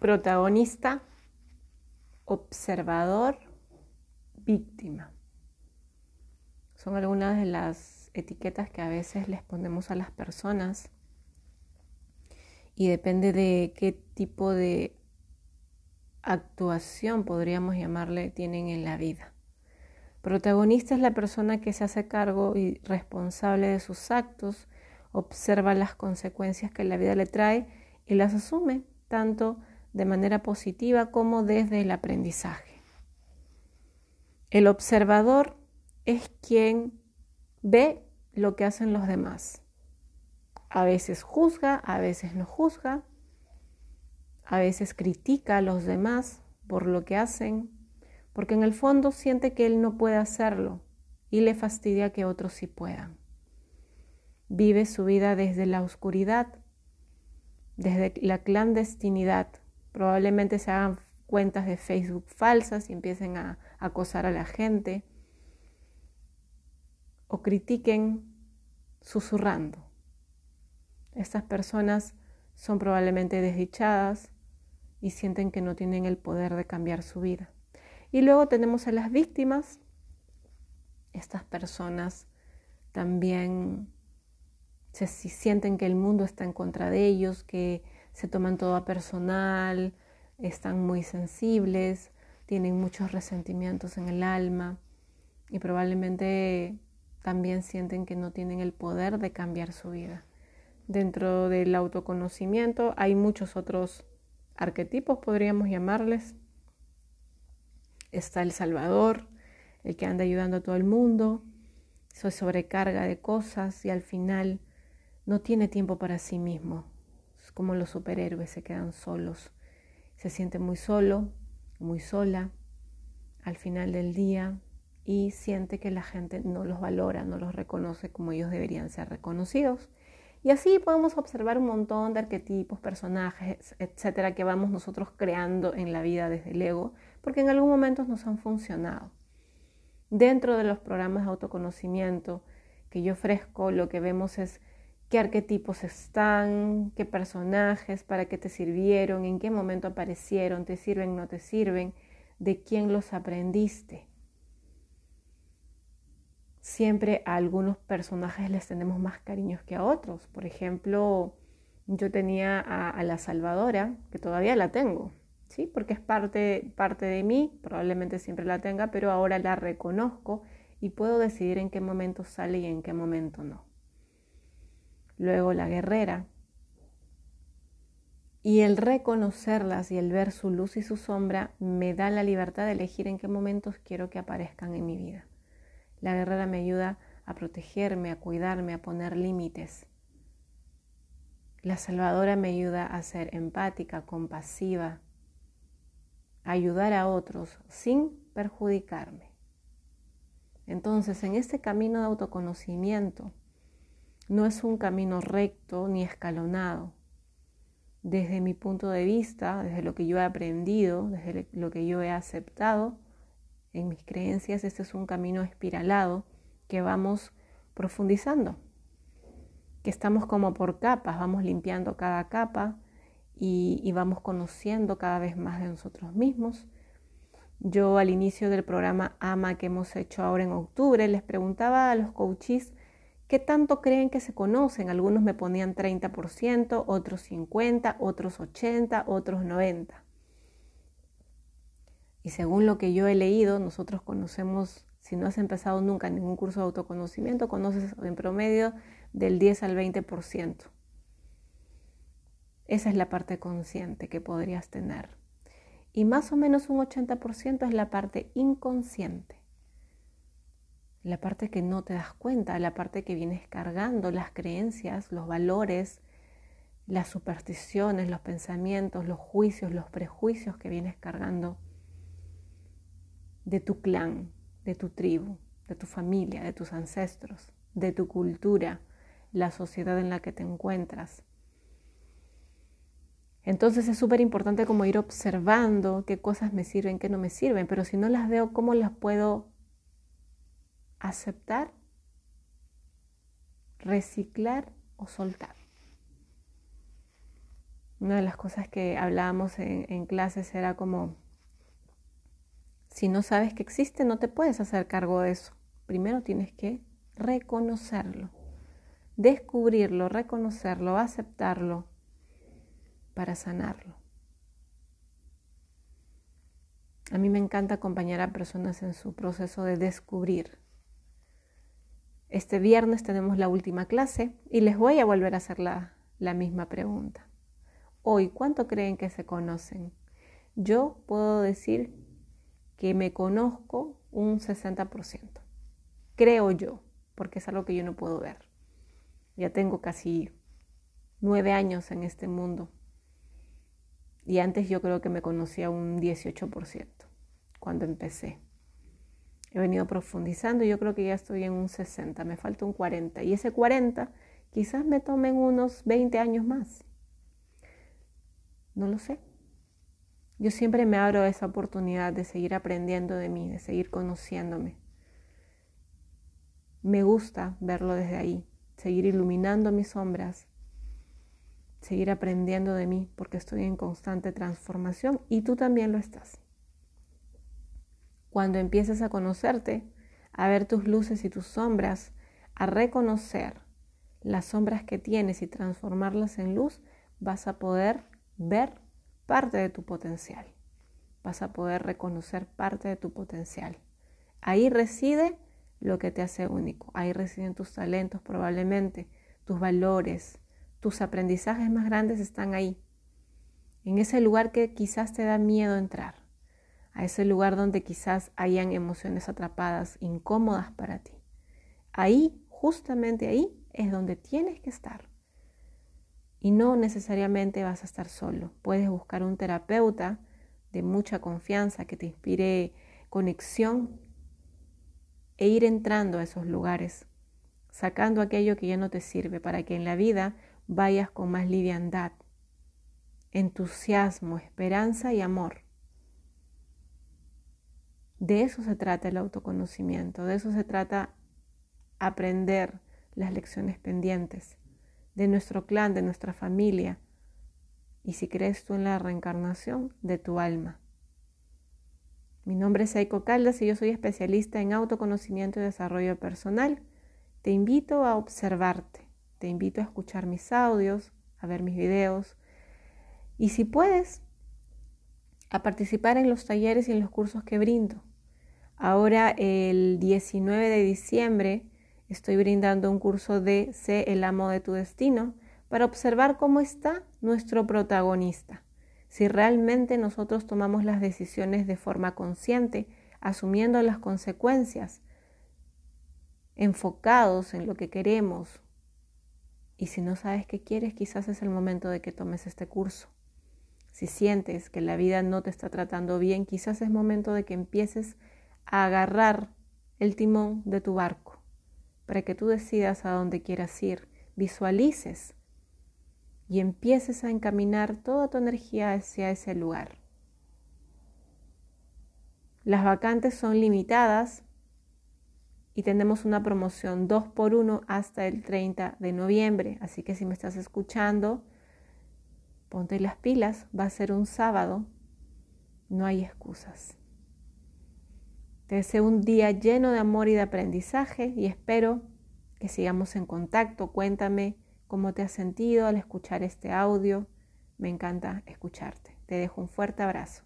protagonista, observador, víctima. Son algunas de las etiquetas que a veces les ponemos a las personas y depende de qué tipo de actuación, podríamos llamarle, tienen en la vida. Protagonista es la persona que se hace cargo y responsable de sus actos, observa las consecuencias que la vida le trae y las asume tanto de manera positiva como desde el aprendizaje. El observador es quien ve lo que hacen los demás. A veces juzga, a veces no juzga, a veces critica a los demás por lo que hacen, porque en el fondo siente que él no puede hacerlo y le fastidia que otros sí puedan. Vive su vida desde la oscuridad, desde la clandestinidad. Probablemente se hagan cuentas de Facebook falsas y empiecen a acosar a la gente o critiquen susurrando. Estas personas son probablemente desdichadas y sienten que no tienen el poder de cambiar su vida. Y luego tenemos a las víctimas. Estas personas también se sienten que el mundo está en contra de ellos, que se toman todo a personal, están muy sensibles, tienen muchos resentimientos en el alma y probablemente también sienten que no tienen el poder de cambiar su vida. Dentro del autoconocimiento hay muchos otros arquetipos, podríamos llamarles. Está el Salvador, el que anda ayudando a todo el mundo, se sobrecarga de cosas y al final no tiene tiempo para sí mismo. Como los superhéroes se quedan solos. Se siente muy solo, muy sola al final del día y siente que la gente no los valora, no los reconoce como ellos deberían ser reconocidos. Y así podemos observar un montón de arquetipos, personajes, etcétera, que vamos nosotros creando en la vida desde el ego, porque en algún momento nos han funcionado. Dentro de los programas de autoconocimiento que yo ofrezco, lo que vemos es qué arquetipos están, qué personajes, para qué te sirvieron, en qué momento aparecieron, te sirven, no te sirven, de quién los aprendiste siempre a algunos personajes les tenemos más cariños que a otros. Por ejemplo, yo tenía a, la Salvadora, que todavía la tengo, ¿sí? Porque es parte, parte de mí, probablemente siempre la tenga, pero ahora la reconozco y puedo decidir en qué momento sale y en qué momento no. Luego la guerrera. Y el reconocerlas y el ver su luz y su sombra me da la libertad de elegir en qué momentos quiero que aparezcan en mi vida. La guerrera me ayuda a protegerme, a cuidarme, a poner límites. La salvadora me ayuda a ser empática, compasiva, a ayudar a otros sin perjudicarme. Entonces, en este camino de autoconocimiento, no es un camino recto ni escalonado. Desde mi punto de vista, desde lo que yo he aprendido, desde lo que yo he aceptado, en mis creencias, este es un camino espiralado que vamos profundizando, que estamos como por capas, vamos limpiando cada capa y, vamos conociendo cada vez más de nosotros mismos. Yo al inicio del programa AMA que hemos hecho ahora en octubre les preguntaba a los coaches qué tanto creen que se conocen. Algunos me ponían 30%, otros 50%, otros 80%, otros 90%. Y según lo que yo he leído, nosotros conocemos, si no has empezado nunca ningún curso de autoconocimiento, conoces en promedio del 10 al 20%. Esa es la parte consciente que podrías tener. Y más o menos un 80% es la parte inconsciente. La parte que no te das cuenta, la parte que vienes cargando, las creencias, los valores, las supersticiones, los pensamientos, los juicios, los prejuicios que vienes cargando de tu clan, de tu tribu, de tu familia, de tus ancestros, de tu cultura, la sociedad en la que te encuentras. Entonces es súper importante como ir observando qué cosas me sirven, qué no me sirven, pero si no las veo, ¿cómo las puedo aceptar, reciclar o soltar? Una de las cosas que hablábamos en, clases era como, si no sabes que existe, no te puedes hacer cargo de eso. Primero tienes que reconocerlo, descubrirlo, reconocerlo, aceptarlo para sanarlo. A mí me encanta acompañar a personas en su proceso de descubrir. Este viernes tenemos la última clase y les voy a volver a hacer la, misma pregunta. Hoy, ¿cuánto creen que se conocen? Yo puedo decir que me conozco un 60%. Creo yo, porque es algo que yo no puedo ver. Ya tengo casi nueve años en este mundo. Y antes yo creo que me conocía un 18% cuando empecé. He venido profundizando y yo creo que ya estoy en un 60, me falta un 40. Y ese 40 quizás me tomen unos 20 años más. No lo sé. Yo siempre me abro esa oportunidad de seguir aprendiendo de mí, de seguir conociéndome. Me gusta verlo desde ahí, seguir iluminando mis sombras, seguir aprendiendo de mí, porque estoy en constante transformación y tú también lo estás. Cuando empieces a conocerte, a ver tus luces y tus sombras, a reconocer las sombras que tienes y transformarlas en luz, vas a poder ver parte de tu potencial. Vas a poder reconocer parte de tu potencial. Ahí reside lo que te hace único. Ahí residen tus talentos probablemente, tus valores, tus aprendizajes más grandes están ahí. En ese lugar que quizás te da miedo entrar a ese lugar donde quizás hayan emociones atrapadas, incómodas para ti. Ahí, justamente ahí, es donde tienes que estar. Y no necesariamente vas a estar solo. Puedes buscar un terapeuta de mucha confianza que te inspire conexión e ir entrando a esos lugares, sacando aquello que ya no te sirve para que en la vida vayas con más liviandad, entusiasmo, esperanza y amor. De eso se trata el autoconocimiento, de eso se trata aprender las lecciones pendientes de nuestro clan, de nuestra familia, y si crees tú en la reencarnación, de tu alma. Mi nombre es Aiko Caldas y yo soy especialista en autoconocimiento y desarrollo personal. Te invito a observarte, te invito a escuchar mis audios, a ver mis videos y si puedes, a participar en los talleres y en los cursos que brindo. Ahora el 19 de diciembre estoy brindando un curso de Sé el amo de tu destino para observar cómo está nuestro protagonista. Si realmente nosotros tomamos las decisiones de forma consciente, asumiendo las consecuencias, enfocados en lo que queremos. Y si no sabes qué quieres, quizás es el momento de que tomes este curso. Si sientes que la vida no te está tratando bien, quizás es momento de que empieces a agarrar el timón de tu barco para que tú decidas a dónde quieras ir, visualices y empieces a encaminar toda tu energía hacia ese lugar. Las vacantes son limitadas y tenemos una promoción 2 por 1 hasta el 30 de noviembre. Así que si me estás escuchando, ponte las pilas, va a ser un sábado, no hay excusas. Te deseo un día lleno de amor y de aprendizaje y espero que sigamos en contacto. Cuéntame cómo te has sentido al escuchar este audio. Me encanta escucharte. Te dejo un fuerte abrazo.